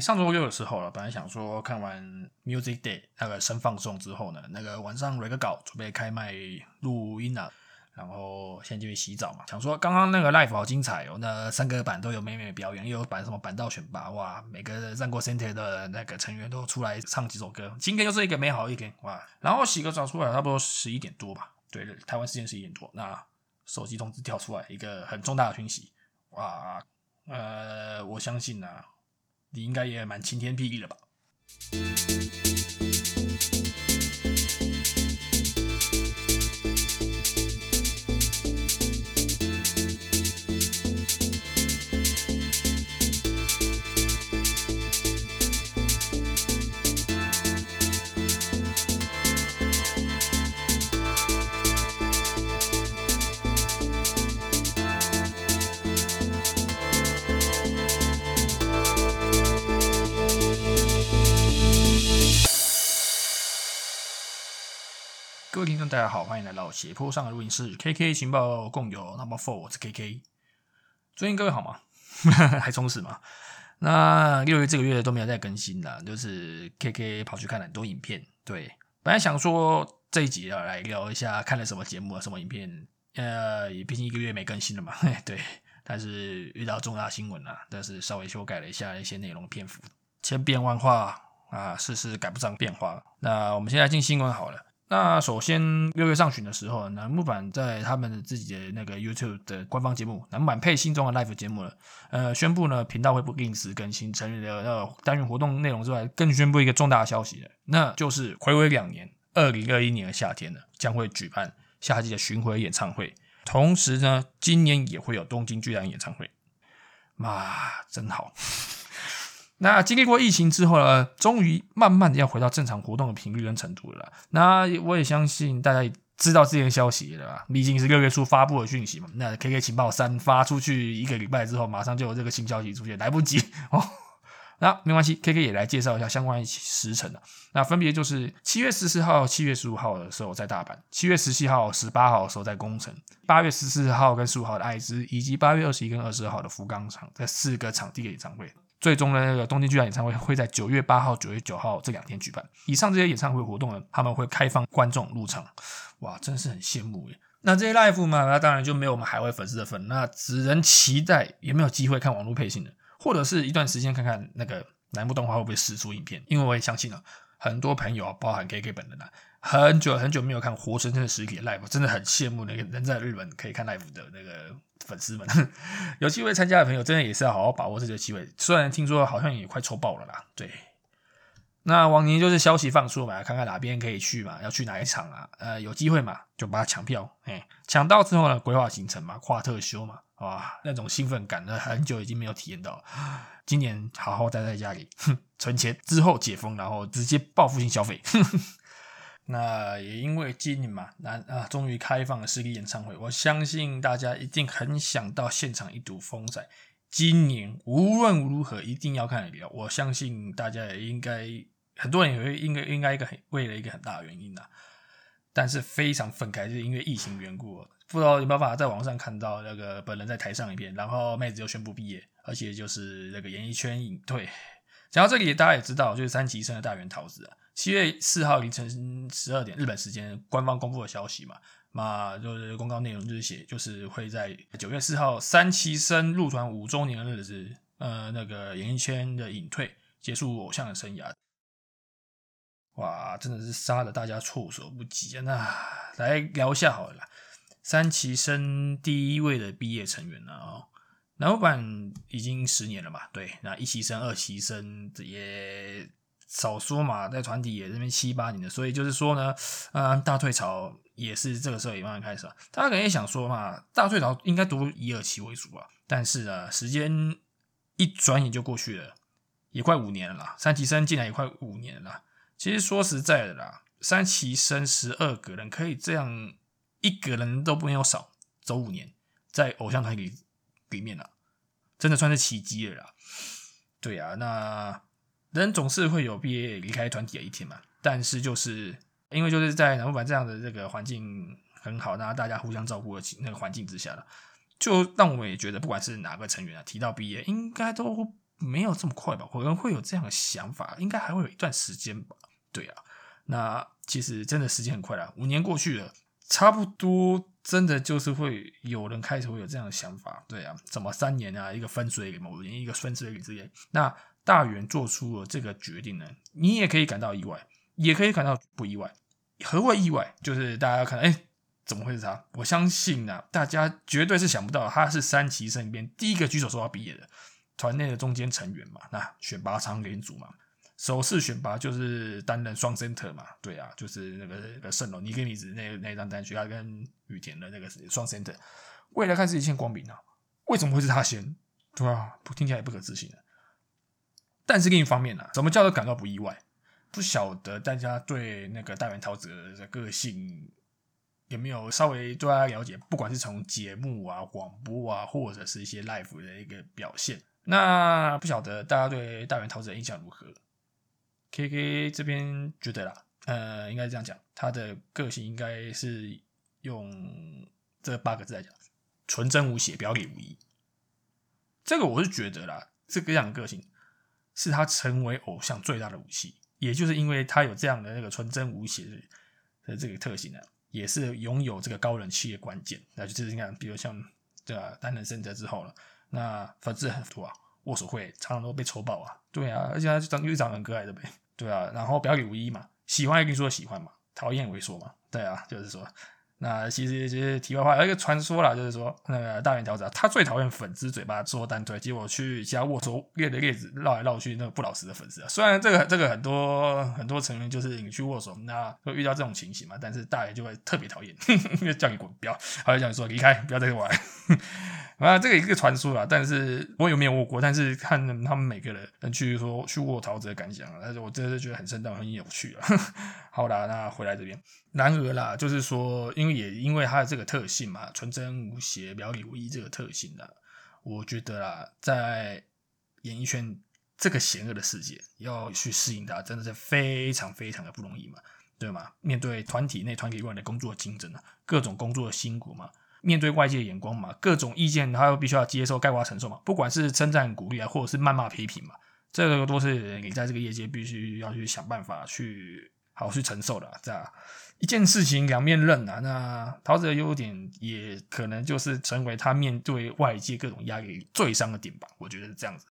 上周六的时候了，本来想说看完 Music Day 那个生放送之后呢，那个晚上 r 个稿，准备开麦录音了。然后现在就去洗澡嘛，想说刚刚那个 live 好精彩哦，那三个版都有美美表演，又有版什么板道选拔，哇，每个战国 center 的那个成员都出来唱几首歌，今天又是一个美好一天，哇！然后洗个澡出来，差不多十一点多吧，对，台湾时间十一点多，那手机通知跳出来一个很重大的讯息，哇，呃，我相信呢，你应该也蛮晴天霹雳了吧。各位听众，大家好，欢迎来到斜坡上的录音室。KK 情报共有 Number Four，我是 KK。最近各位好吗？还充实吗？那六月这个月都没有再更新了，就是 KK 跑去看了很多影片。对，本来想说这一集要来聊一下看了什么节目啊，什么影片。呃，也毕竟一个月没更新了嘛。对，但是遇到重大新闻了，但是稍微修改了一下一些内容篇幅，千变万化啊，事事赶不上变化。那我们现在进新闻好了。那首先六月上旬的时候，楠木板在他们自己的那个 YouTube 的官方节目《楠木板配心中的 Live》节目了，呃，宣布呢频道会不定时更新成员的呃单元活动内容之外，更宣布一个重大的消息，那就是回违两年，二零二一年的夏天呢将会举办夏季的巡回演唱会，同时呢今年也会有东京巨蛋演唱会，妈真好。那经历过疫情之后呢，终于慢慢的要回到正常活动的频率跟程度了。那我也相信大家也知道这件消息了吧？毕竟是六月初发布的讯息嘛。那 KK 情报三发出去一个礼拜之后，马上就有这个新消息出现，来不及哦。那没关系，KK 也来介绍一下相关时辰了。那分别就是七月十四号、七月十五号的时候在大阪，七月十七号、十八号的时候在宫城，八月十四号跟十五号的爱知，以及八月二十一跟二十二号的福冈场，这四个场地的演唱会。最终的那个东京巨蛋演唱会会在九月八号、九月九号这两天举办。以上这些演唱会活动呢，他们会开放观众入场。哇，真是很羡慕耶！那这些 live 嘛，那当然就没有我们海外粉丝的份，那只能期待有没有机会看网络配信的，或者是一段时间看看那个南部动画会不会试出影片。因为我也相信啊，很多朋友，包含 KK 本人啊，很久很久没有看活生生的实体 live，真的很羡慕那个人在日本可以看 live 的那个。粉丝们 有机会参加的朋友，真的也是要好好把握这个机会。虽然听说好像也快抽爆了啦，对。那往年就是消息放出嘛，看看哪边可以去嘛，要去哪一场啊？呃，有机会嘛，就把它抢票。哎，抢到之后呢，规划行程嘛，跨特休嘛，哇，那种兴奋感呢，很久已经没有体验到。今年好好待在家里，存钱之后解封，然后直接报复性消费。那也因为今年嘛，那啊，终于开放了实体演唱会，我相信大家一定很想到现场一睹风采。今年无论如何一定要看的了，我相信大家也应该很多人也会应该应该一个很为了一个很大的原因呐，但是非常愤慨，就是因为疫情缘故，不知道有没有办法在网上看到那个本人在台上一遍，然后妹子又宣布毕业，而且就是那个演艺圈隐退。讲到这里，大家也知道，就是三崎生的大原桃子啊。七月四号凌晨十二点，日本时间官方公布的消息嘛，那就是公告内容就是写，就是会在九月四号三期生入团五周年的日子，呃，那个演艺圈的隐退，结束偶像的生涯。哇，真的是杀的大家措手不及啊！那来聊一下好了，三期生第一位的毕业成员了啊，南无版已经十年了嘛，对，那一期生、二期生也。少说嘛，在团体也这边七八年的，所以就是说呢，呃，大退潮也是这个时候也慢慢开始了。大家可能也想说嘛，大退潮应该读一二期为主吧，但是啊，时间一转眼就过去了，也快五年了啦。三期生进来也快五年了。其实说实在的啦，三期生十二个人可以这样一个人都不用少走五年，在偶像团体里面啊，真的算是奇迹了啦。对啊，那。人总是会有毕业离开团体的一天嘛，但是就是因为就是在南部版这样的这个环境很好，那大家互相照顾的那个环境之下了，就让我们也觉得不管是哪个成员啊，提到毕业，应该都没有这么快吧？可能会有这样的想法，应该还会有一段时间吧。对啊，那其实真的时间很快了，五年过去了，差不多真的就是会有人开始会有这样的想法。对啊，怎么三年啊，一个分水岭，某年一个分水岭之间，那大元做出了这个决定呢？你也可以感到意外，也可以感到不意外。何谓意外？就是大家看，哎，怎么会是他？我相信啊，大家绝对是想不到，他是三旗身边第一个举手说要毕业的。团内的中间成员嘛，那选拔常连组嘛，首次选拔就是担任双 center 嘛，对啊，就是那个那个圣龙尼根米子那那张单曲，他跟羽田的那个双 center，未来看是一线光明啊，为什么会是他先？对啊，听起来也不可置信的。但是另一方面呢，怎么叫做感到不意外？不晓得大家对那个大原桃子的个性有没有稍微对他了解？不管是从节目啊、广播啊，或者是一些 live 的一个表现。那不晓得大家对大原桃子的印象如何？K K 这边觉得啦，呃，应该这样讲，他的个性应该是用这八个字来讲：纯真无邪，表里无一。这个我是觉得啦，这个样的个性是他成为偶像最大的武器，也就是因为他有这样的那个纯真无邪的这个特性呢，也是拥有这个高人气的关键。那就是你看，比如像对吧，担任圣者之后了。那粉丝很多啊，握手会常常都被抽爆啊，对啊，而且他就长又长很可爱的呗，对啊，然后表里无一嘛，喜欢也跟你说喜欢嘛，讨厌也会说嘛，对啊，就是说。那其实其实题外话，有一个传说啦，就是说那个大圆条子啊，他最讨厌粉丝嘴巴说单推，结果去其他握手列的列子绕来绕去，那个不老实的粉丝啊。虽然这个这个很多很多成员就是你去握手，那会遇到这种情形嘛，但是大圆就会特别讨厌，叫你滚，不要，还会叫你说离开，不要再玩。啊，这个一个传说啦，但是我有没有握过？但是看他们每个人去说去握桃子的感想，但是我真的是觉得很生动，很有趣啊。好啦，那回来这边，然而啦，就是说，因为也因为他的这个特性嘛，纯真无邪、表里无一这个特性啦，我觉得啦，在演艺圈这个险恶的世界，要去适应它，真的是非常非常的不容易嘛，对吗？面对团体内、团体外的工作竞争啊，各种工作的辛苦嘛。面对外界的眼光嘛，各种意见他又必须要接受，概括承受嘛。不管是称赞、鼓励啊，或者是谩骂、批评嘛，这个都是你在这个业界必须要去想办法去好去承受的。这样一件事情两面刃啊。那桃子的优点也可能就是成为他面对外界各种压力最伤的点吧。我觉得是这样子。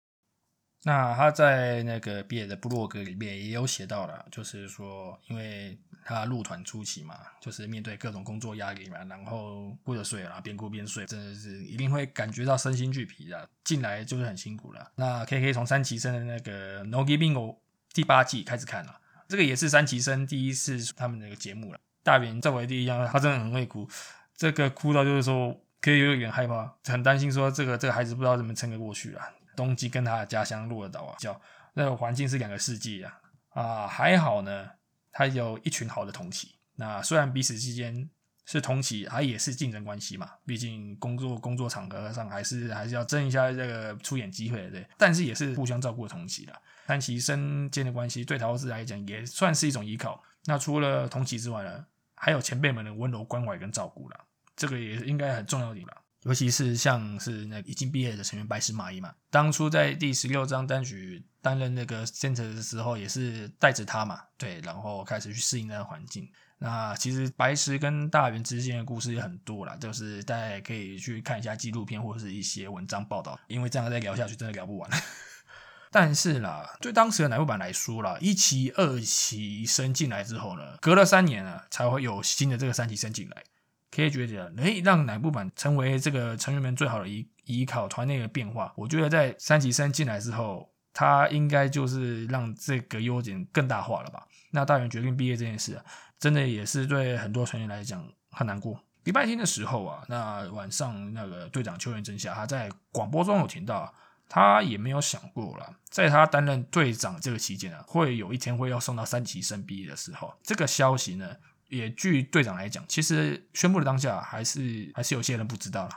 那他在那个毕业的部落格里面也有写到了，就是说，因为他入团初期嘛，就是面对各种工作压力嘛，然后哭着睡啦，边哭边睡，真的是一定会感觉到身心俱疲的。进来就是很辛苦了。那 K K 从三崎生的那个 No Giving 第八季开始看了，这个也是三崎生第一次他们那个节目了。大扁作为第一样，他真的很会哭，这个哭到就是说，可以有点害怕，很担心说这个这个孩子不知道怎么撑得过去了。东京跟他的家乡鹿儿岛啊，叫那个环境是两个世界啊啊，还好呢，他有一群好的同期。那虽然彼此之间是同期，他也是竞争关系嘛，毕竟工作工作场合上还是还是要争一下这个出演机会的，对。但是也是互相照顾的同期的，三期生间的关系对桃子来讲也算是一种依靠。那除了同期之外呢，还有前辈们的温柔关怀跟照顾了，这个也应该很重要点了。尤其是像是那已经毕业的成员白石麻衣嘛，当初在第十六张单曲担任那个 center 的时候，也是带着他嘛，对，然后开始去适应那个环境。那其实白石跟大原之间的故事也很多啦，就是大家也可以去看一下纪录片或者是一些文章报道，因为这样再聊下去真的聊不完。但是啦，对当时的乃木坂来说啦，一期、二期升进来之后呢，隔了三年啊，才会有新的这个三期升进来。可以觉得，哎，让乃木坂成为这个成员们最好的依依靠，团内的变化，我觉得在三期生进来之后，他应该就是让这个优点更大化了吧？那大原决定毕业这件事，真的也是对很多成员来讲很难过。礼拜天的时候啊，那晚上那个队长秋元真夏他在广播中有听到，他也没有想过了，在他担任队长这个期间啊，会有一天会要送到三级生毕业的时候，这个消息呢？也据队长来讲，其实宣布的当下，还是还是有些人不知道了。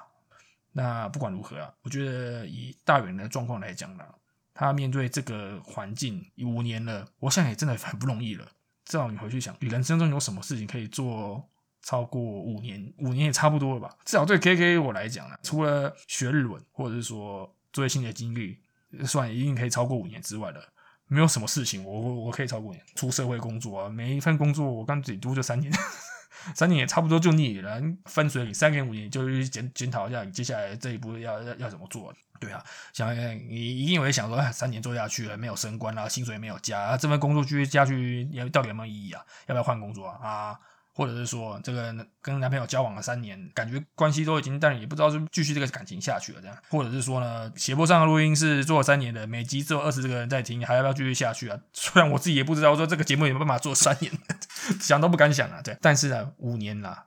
那不管如何啊，我觉得以大远的状况来讲呢，他面对这个环境五年了，我想也真的很不容易了。至少你回去想，你人生中有什么事情可以做超过五年？五年也差不多了吧？至少对 K K 我来讲呢，除了学日文，或者是说最新的经历，算一定可以超过五年之外的，没有什么事情我我可以超过五年。出社会工作啊，每一份工作我刚自己读就三年，三年也差不多就腻了。分水岭三年五年，就是检检讨一下你接下来这一步要要要怎么做。对啊，想你一定会想说，三年做下去了，没有升官啊，薪水没有加，这份工作继续下去，也到底有没有意义啊？要不要换工作啊？啊？或者是说，这个跟男朋友交往了三年，感觉关系都已经，但也不知道是继续这个感情下去了这样，或者是说呢，斜坡上的录音是做了三年的，每集只有二十个人在听，还要不要继续下去啊？虽然我自己也不知道说这个节目有没有办法做三年，想都不敢想啊，对。但是呢，五年啦，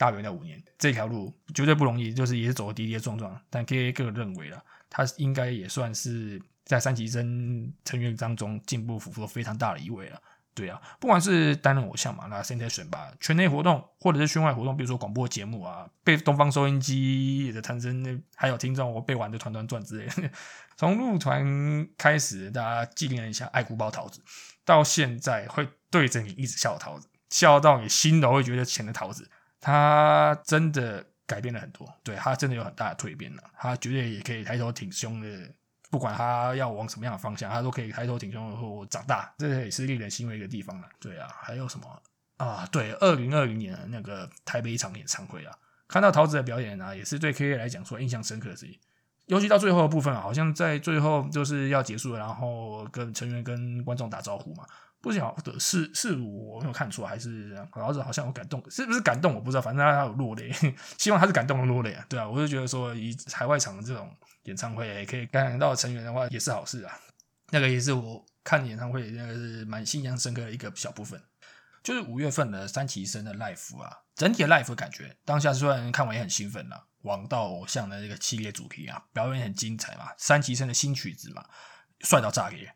大约在五年，这条路绝对不容易，就是也是走的跌跌撞撞。但 K A 个人认为了，他应该也算是在三级生成员当中进步幅度非常大的一位了。对啊，不管是担任偶像嘛，那 sensation 吧，圈内活动或者是圈外活动，比如说广播节目啊，被东方收音机的产生，还有听众我被玩的团团转之类的。从入团开始，大家纪念一下爱哭包桃子，到现在会对着你一直笑桃子，笑到你心都会觉得浅的桃子，他真的改变了很多，对他真的有很大的蜕变了，他绝对也可以抬头挺胸的。不管他要往什么样的方向，他都可以抬头挺胸后长大，这也是令人欣慰的地方了。对啊，还有什么啊？对，二零二零年的那个台北一场演唱会啊，看到桃子的表演啊，也是对 K K 来讲说印象深刻的事情。尤其到最后的部分，好像在最后就是要结束了，然后跟成员跟观众打招呼嘛。不晓得是是我没有看错，还是老子好像有感动，是不是感动我不知道，反正他有落泪，希望他是感动的落泪啊。对啊，我就觉得说以海外场的这种。演唱会可以感染到成员的话，也是好事啊。那个也是我看演唱会那个是蛮印象深刻的一个小部分。就是五月份的三崎生的 live 啊，整体的 live 感觉当下虽然看完也很兴奋啦，王道偶像的这个系列主题啊，表演很精彩嘛，三崎生的新曲子嘛，帅到炸裂。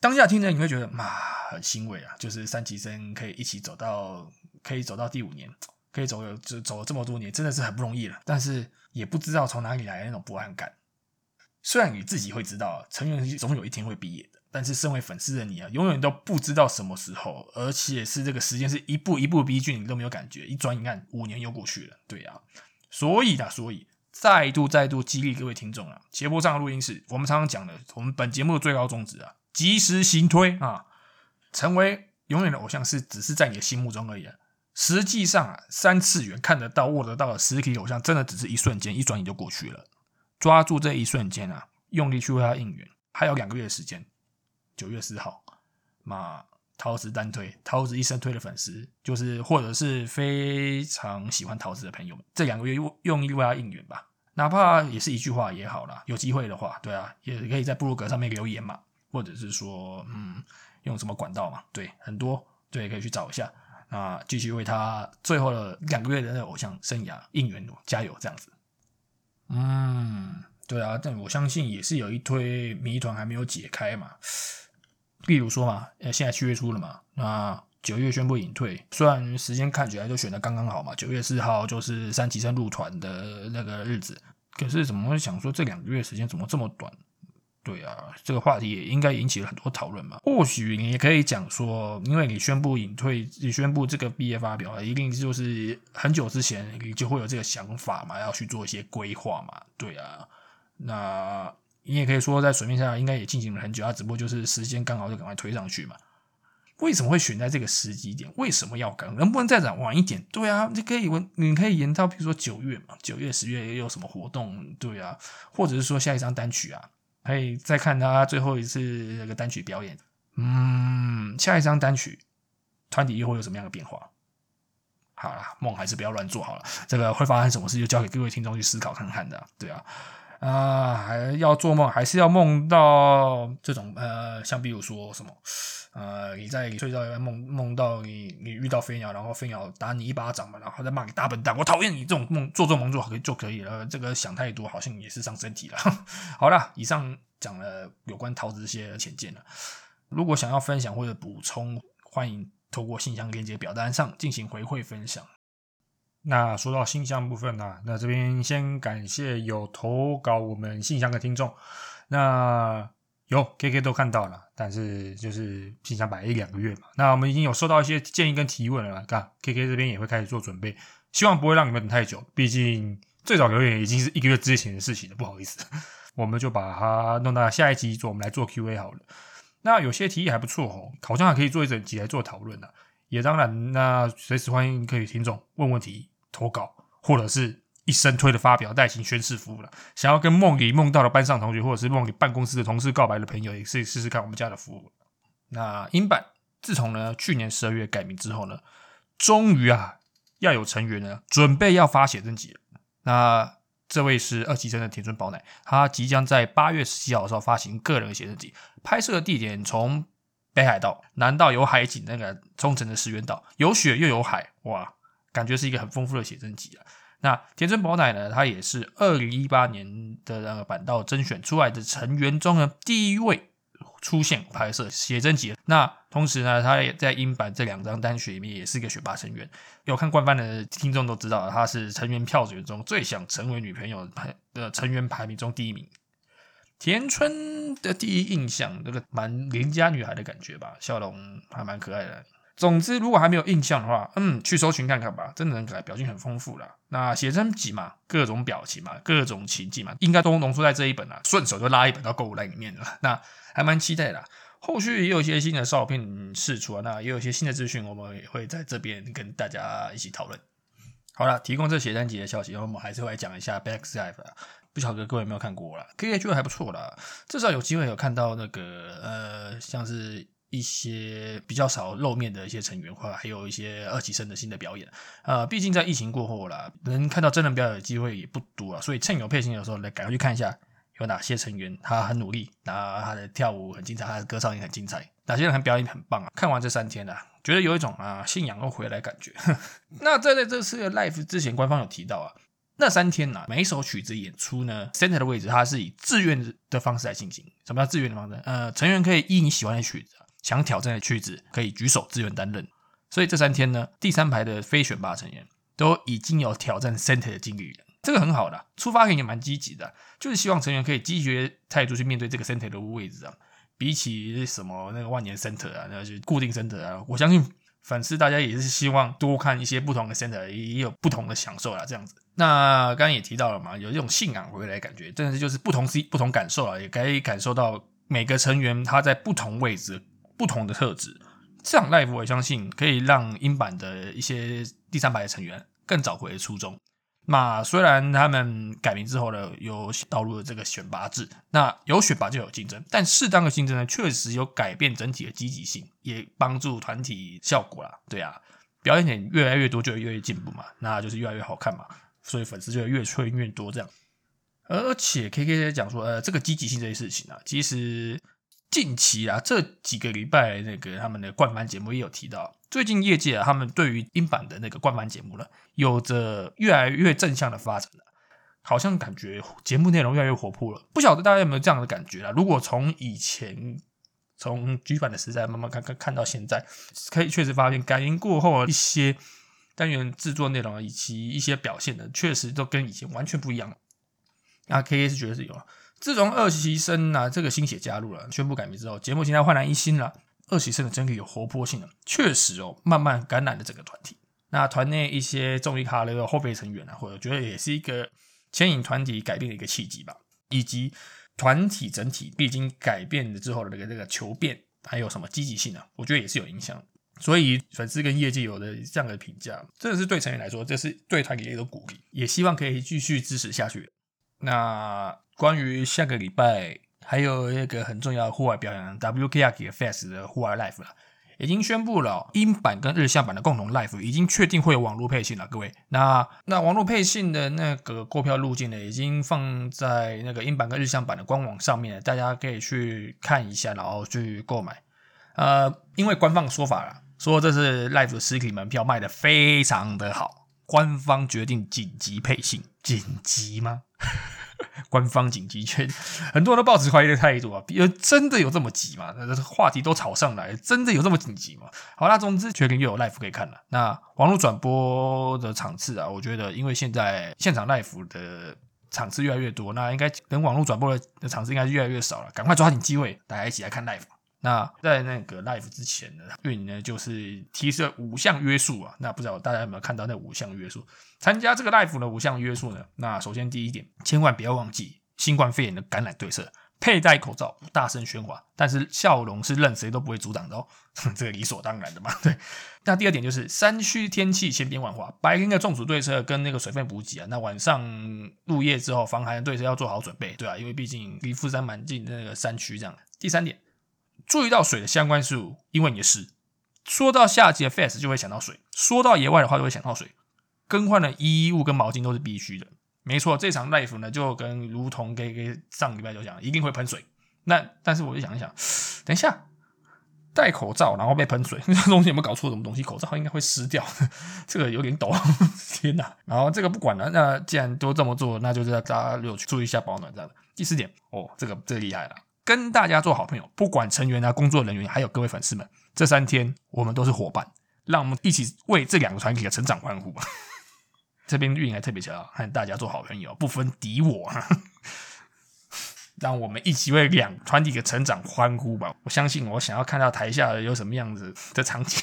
当下听着你会觉得嘛很欣慰啊，就是三崎生可以一起走到可以走到第五年，可以走走走了这么多年，真的是很不容易了。但是。也不知道从哪里来的那种不安感。虽然你自己会知道成员总有一天会毕业的，但是身为粉丝的你啊，永远都不知道什么时候，而且是这个时间是一步一步逼近，你都没有感觉。一转眼看五年又过去了，对啊。所以啊，所以再度再度激励各位听众啊，斜坡上的录音室，我们常常讲的，我们本节目的最高宗旨啊，及时行推啊，成为永远的偶像是只是在你的心目中而已。实际上啊，三次元看得到、握得到的实体偶像，真的只是一瞬间，一转眼就过去了。抓住这一瞬间啊，用力去为他应援。还有两个月的时间，九月四号，嘛，桃子单推，桃子一生推的粉丝，就是或者是非常喜欢桃子的朋友们，这两个月用用力为他应援吧。哪怕也是一句话也好啦，有机会的话，对啊，也可以在布鲁格上面留言嘛，或者是说，嗯，用什么管道嘛，对，很多，对，可以去找一下。啊，继续为他最后的两个月的那偶像生涯应援，加油这样子。嗯，对啊，但我相信也是有一堆谜团还没有解开嘛。例如说嘛，呃，现在七月初了嘛，那九月宣布隐退，虽然时间看起来就选的刚刚好嘛，九月四号就是三崎生入团的那个日子，可是怎么会想说这两个月时间怎么这么短？对啊，这个话题也应该引起了很多讨论嘛。或许你也可以讲说，因为你宣布隐退，你宣布这个毕业发表，一定就是很久之前你就会有这个想法嘛，要去做一些规划嘛。对啊，那你也可以说在水面下应该也进行了很久，啊，只不过就是时间刚好就赶快推上去嘛。为什么会选在这个时机点？为什么要赶？能不能再晚晚一点？对啊，你可以问，你可以延到比如说九月嘛，九月、十月也有什么活动？对啊，或者是说下一张单曲啊。可以再看他最后一次那个单曲表演，嗯，下一张单曲团体又会有什么样的变化？好了，梦还是不要乱做好了，这个会发生什么事就交给各位听众去思考看看的，对啊，啊，还要做梦，还是要梦到这种呃，像比如说什么？呃，你在睡觉梦梦到你你遇到飞鸟，然后飞鸟打你一巴掌嘛，然后再骂你大笨蛋，我讨厌你这种梦做做梦做可以就可以了。这个想太多好像也是伤身体了。好了，以上讲了有关桃子这些浅见了。如果想要分享或者补充，欢迎透过信箱链接表单上进行回馈分享。那说到信箱部分呢，那这边先感谢有投稿我们信箱的听众。那有 K K 都看到了，但是就是信箱摆一两个月嘛。那我们已经有收到一些建议跟提问了，看 K K 这边也会开始做准备，希望不会让你们等太久。毕竟最早留言已经是一个月之前的事情了，不好意思。我们就把它弄到下一集做，我们来做 Q&A 好了。那有些提议还不错哦，好像还可以做一整集来做讨论的。也当然，那随时欢迎可以听众问问题、投稿，或者是一生推的发表代行宣誓服务了。想要跟梦里梦到的班上同学，或者是梦里办公室的同事告白的朋友，也可以试试看我们家的服务。那英版自从呢去年十二月改名之后呢，终于啊要有成员呢准备要发写真集了。那这位是二期生的田村宝乃，他即将在八月十七号的时候发行个人写真集，拍摄的地点从北海道，南到有海景，那个冲绳的石垣岛有雪又有海，哇，感觉是一个很丰富的写真集啊。那田村宝乃呢，他也是二零一八年的那个板道甄选出来的成员中呢第一位。出现拍摄写真集，那同时呢，他也在英版这两张单曲里面也是一个选拔成员。有看官方的听众都知道，他是成员票选中最想成为女朋友的成员排名中第一名。田村的第一印象，这个蛮邻家女孩的感觉吧，笑容还蛮可爱的。总之，如果还没有印象的话，嗯，去搜寻看看吧，真的很可爱，表情很丰富啦。那写真集嘛，各种表情嘛，各种情境嘛，应该都浓缩在这一本啊，顺手就拉一本到购物袋里面了。那还蛮期待的。后续也有一些新的照片释出啊，那也有一些新的资讯，我们也会在这边跟大家一起讨论。好了，提供这写真集的消息，我们还是会讲一下《Back Life》。不晓得各位有没有看过啦？，K H 觉得还不错啦，至少有机会有看到那个呃，像是。一些比较少露面的一些成员，或者还有一些二级生的新的表演，呃，毕竟在疫情过后啦，能看到真人表演的机会也不多啊，所以趁有配信的时候来赶快去看一下有哪些成员他很努力，那他的跳舞很精彩，他的歌唱也很精彩，哪些人很表演很棒啊！看完这三天啊，觉得有一种啊信仰又回来感觉。那在在这次的 live 之前，官方有提到啊，那三天呐，每一首曲子演出呢，center 的位置它是以自愿的方式来进行。什么叫自愿的方式？呃，成员可以依你喜欢的曲子。想挑战的曲子可以举手自愿担任，所以这三天呢，第三排的非选拔成员都已经有挑战 center 的经历了，这个很好的出发点也蛮积极的，就是希望成员可以积极态度去面对这个 center 的位置啊。比起什么那个万年 center 啊，那就固定 center 啊，我相信粉丝大家也是希望多看一些不同的 center，也有不同的享受啦。这样子，那刚刚也提到了嘛，有这种信仰回来感觉，真的是就是不同 C 不同感受啊，也可以感受到每个成员他在不同位置。不同的特质，这场 live 我相信可以让英版的一些第三排的成员更找回初衷。那虽然他们改名之后呢，有导入了这个选拔制，那有选拔就有竞争，但适当的竞争呢，确实有改变整体的积极性，也帮助团体效果啦。对啊，表演点越来越多，就越来越进步嘛，那就是越来越好看嘛，所以粉丝就会越吹越多这样。而且 K K 在讲说，呃，这个积极性这些事情啊，其实。近期啊，这几个礼拜那个他们的冠番节目也有提到，最近业界啊，他们对于英版的那个冠番节目呢，有着越来越正向的发展了，好像感觉节目内容越来越活泼了。不晓得大家有没有这样的感觉啊？如果从以前从举版的时代慢慢看看看到现在，可以确实发现改名过后一些单元制作内容以及一些表现呢，确实都跟以前完全不一样了。那 K A 是觉得是有。自从二期生啊这个新血加入了，宣布改名之后，节目现在焕然一新了。二期生的整体有活泼性了，确实哦，慢慢感染了整个团体。那团内一些综艺咖的后备成员啊，或者觉得也是一个牵引团体改变的一个契机吧。以及团体整体毕竟改变了之后的那个这个求变，还有什么积极性啊？我觉得也是有影响。所以粉丝跟业界有的这样的评价，真的是对成员来说，这是对团体的一个鼓励，也希望可以继续支持下去。那。关于下个礼拜还有一个很重要的户外表演 WKRK Fest 的户外 live 了，已经宣布了，英版跟日向版的共同 live 已经确定会有网络配信了，各位。那那网络配信的那个购票路径呢，已经放在那个英版跟日向版的官网上面，大家可以去看一下，然后去购买。呃，因为官方说法了，说这是 live 实体门票卖的非常的好，官方决定紧急配信，紧急吗？官方紧急圈，很多人都抱持怀疑的态度啊，有真的有这么急吗？那话题都炒上来，真的有这么紧急吗？好啦，总之确定又有 l i f e 可以看了。那网络转播的场次啊，我觉得因为现在现场 l i f e 的场次越来越多，那应该等网络转播的场次应该是越来越少了，赶快抓紧机会，大家一起来看 l i f e。那在那个 life 之前呢，运营呢就是提示了五项约束啊。那不知道大家有没有看到那五项约束？参加这个 life 的五项约束呢？那首先第一点，千万不要忘记新冠肺炎的感染对策。佩戴口罩，大声喧哗，但是笑容是任谁都不会阻挡的哦，这个理所当然的嘛。对，那第二点就是山区天气千变万化，白天的中暑对策跟那个水分补给啊，那晚上入夜之后防寒对策要做好准备，对啊，因为毕竟离富山蛮近的那个山区这样。第三点，注意到水的相关事物，因为你是。说到夏季的 face 就会想到水，说到野外的话就会想到水，更换的衣物跟毛巾都是必须的。没错，这场 life 呢，就跟如同给给上礼拜就讲，一定会喷水。那但是我就想一想，等一下戴口罩然后被喷水，这东西有没有搞错什么东西？口罩应该会湿掉，这个有点抖，天哪！然后这个不管了，那既然都这么做，那就是大家有注意一下保暖这样的第四点，哦，这个这个厉害了，跟大家做好朋友，不管成员啊、工作人员，还有各位粉丝们，这三天我们都是伙伴，让我们一起为这两个团体的成长欢呼吧。这边运营还特别强调，和大家做好朋友，不分敌我，让我们一起为两团体的成长欢呼吧！我相信，我想要看到台下有什么样子的场景，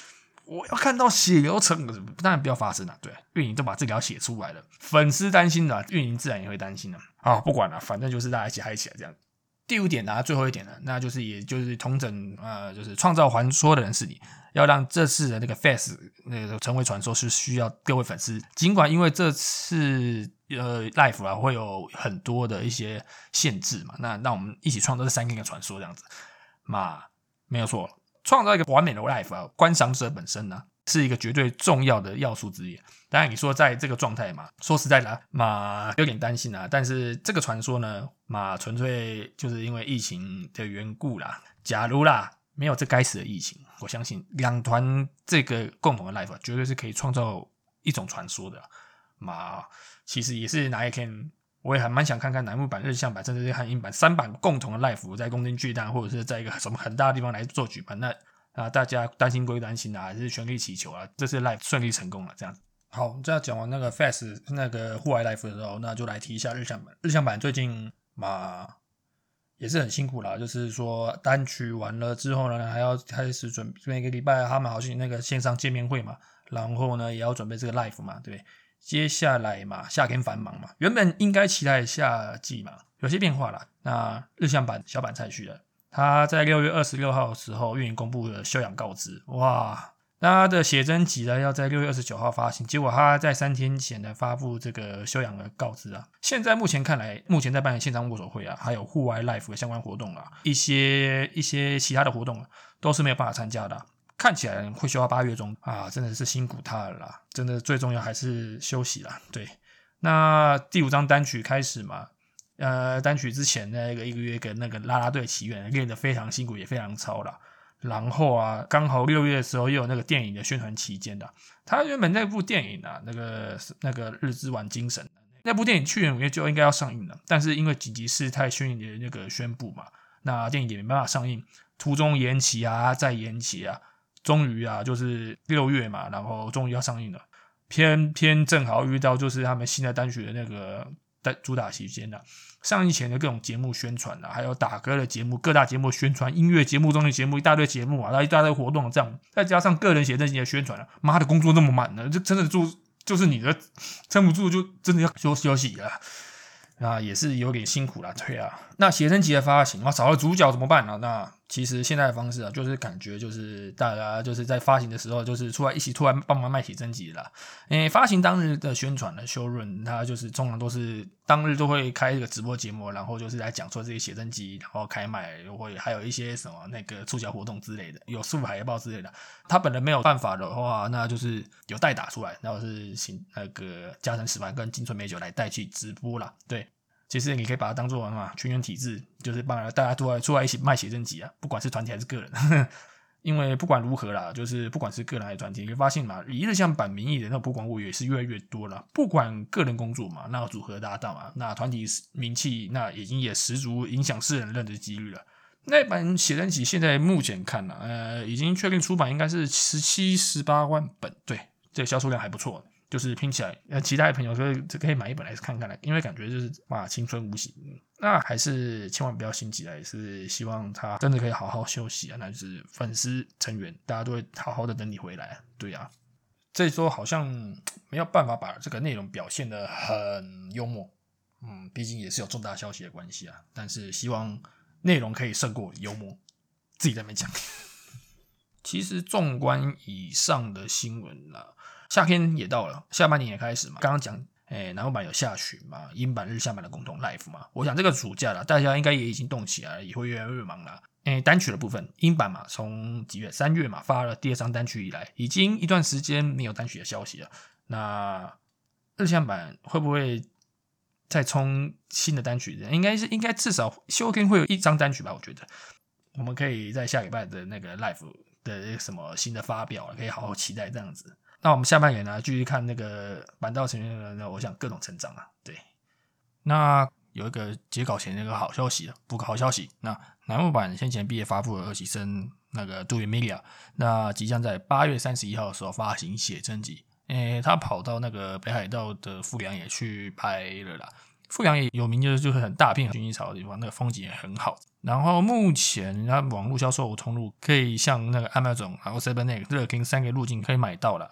我要看到血流成，当然不要发生了。对，运营都把这条写出来了，粉丝担心了，运营自然也会担心的。啊，不管了，反正就是大家一起嗨起来这样。第五点呢，最后一点呢，那就是也就是同整呃，就是创造传说的人是你，要让这次的那个 face 那个成为传说是需要各位粉丝。尽管因为这次呃 life 啊会有很多的一些限制嘛，那让我们一起创造这三个传说这样子嘛，没有错，创造一个完美的 life 啊，观赏者本身呢。是一个绝对重要的要素之一。当然，你说在这个状态嘛，说实在的，马有点担心啊。但是这个传说呢，马纯粹就是因为疫情的缘故啦。假如啦，没有这该死的疫情，我相信两团这个共同的 life 绝对是可以创造一种传说的。马其实也是哪一天，我也还蛮想看看楠木版、日向版，甚至是汉英版三版共同的 life，在宫廷巨蛋或者是在一个什么很大的地方来做举办。那啊，大家担心归担心啊，还是全力祈求啊，这次 live 顺利成功了，这样子。好，这样讲完那个 fast 那个户外 Life 的时候，那就来提一下日向版。日向版最近嘛也是很辛苦啦，就是说单曲完了之后呢，还要开始准备每个礼拜他们好像那个线上见面会嘛，然后呢也要准备这个 Life 嘛，对不对？接下来嘛，夏天繁忙嘛，原本应该期待夏季嘛，有些变化了。那日向版小版菜序了。他在六月二十六号的时候，运营公布了休养告知。哇，他的写真集呢要在六月二十九号发行，结果他在三天前呢发布这个休养的告知啊。现在目前看来，目前在办线上握手会啊，还有户外 life 的相关活动啊，一些一些其他的活动啊，都是没有办法参加的。看起来会休到八月中啊，真的是辛苦他了啦。真的最重要还是休息啦。对，那第五张单曲开始嘛。呃，单曲之前那个一个月跟那个拉拉队祈愿练得非常辛苦，也非常超了。然后啊，刚好六月的时候又有那个电影的宣传期间的。他原本那部电影啊，那个那个日之丸精神那部电影去年五月就应该要上映了，但是因为紧急事态宣言的那个宣布嘛，那电影也没办法上映，途中延期啊，再延期啊，终于啊，就是六月嘛，然后终于要上映了。偏偏正好遇到就是他们新的单曲的那个。在主打期间呢，上映前的各种节目宣传啊，还有打歌的节目、各大节目宣传、音乐节目、综艺节目一大堆节目啊，那一大堆活动这样，再加上个人写真集的宣传啊，妈的工作那么满呢，就真的就就是你的撑不住，就真的要休休息了。啊，也是有点辛苦了，对啊。那写真集的发行啊，少了主角怎么办呢？那其实现在的方式啊，就是感觉就是大家就是在发行的时候，就是出来一起突然帮忙卖写真集了。诶，发行当日的宣传的修润，他就是通常都是当日都会开一个直播节目，然后就是来讲说这些写真集，然后开卖，会还有一些什么那个促销活动之类的，有速海报之类的。他本人没有办法的话，那就是有代打出来，然后是请那个加藤史帆跟金春美酒来代替直播了。对。其实你可以把它当做什么全员体制，就是帮大家都来出来一起卖写真集啊，不管是团体还是个人，因为不管如何啦，就是不管是个人还是团体，你会发现嘛，一日像版名义的那种曝光物也是越来越多了。不管个人工作嘛，那组合搭档嘛，那团体名气那已经也十足影响世人认的几率了。那版写真集现在目前看呢，呃，已经确定出版应该是十七十八万本，对，这个销售量还不错。就是拼起来，呃，其他的朋友可以可以买一本来看看来，因为感觉就是哇，青春无形，那还是千万不要心急来，是希望他真的可以好好休息啊，那就是粉丝成员大家都会好好的等你回来，对呀，这周好像没有办法把这个内容表现的很幽默，嗯，毕竟也是有重大消息的关系啊。但是希望内容可以胜过幽默，自己在那边讲。其实纵观以上的新闻啦，夏天也到了，下半年也开始嘛。刚刚讲，哎，南欧版有下旬嘛，英版日下版的共同 live 嘛。我想这个暑假了，大家应该也已经动起来了，也会越来越忙了。哎，单曲的部分，英版嘛，从几月？三月嘛，发了第二张单曲以来，已经一段时间没有单曲的消息了。那日向版会不会再冲新的单曲？应该是应该至少秋天会有一张单曲吧？我觉得我们可以在下礼拜的那个 live。的什么新的发表，可以好好期待这样子。那我们下半年呢，继续看那个板道成员的，我想各种成长啊。对，那有一个截稿前那个好消息，不好消息。那南木版先前毕业发布的二期生那个杜云 media，那即将在八月三十一号的时候发行写真集。诶，他跑到那个北海道的富良野去拍了啦。富良野有名就是就是很大片薰衣草的地方，那个风景也很好。然后目前它网络销售通路可以像那个 Amazon、然后 Seven Eight、乐听三个路径可以买到了。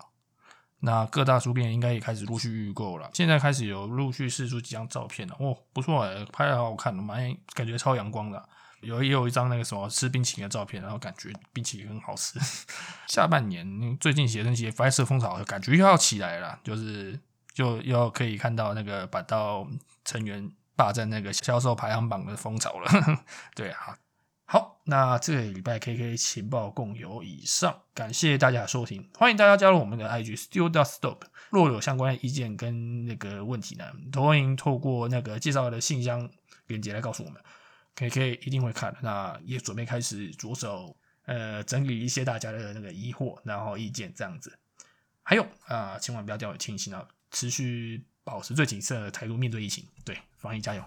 那各大书店应该也开始陆续预购了。现在开始有陆续试出几张照片了，哦，不错哎，拍的好好看，蛮感觉超阳光的。有也有一张那个什么吃冰淇淋的照片，然后感觉冰淇淋很好吃。下半年最近写真集发色风潮感觉又要起来了，就是就要可以看到那个板道成员。霸占那个销售排行榜的风潮了，对啊，那这个礼拜 KK 情报共有以上，感谢大家的收听，欢迎大家加入我们的 IG Still Does Stop，若有相关意见跟那个问题呢，都欢迎透过那个介绍的信箱链接来告诉我们，KK 一定会看，那也准备开始着手呃整理一些大家的那个疑惑，然后意见这样子，还有啊，千万不要掉以轻心啊，持续保持最谨慎的态度面对疫情，对。防疫加油！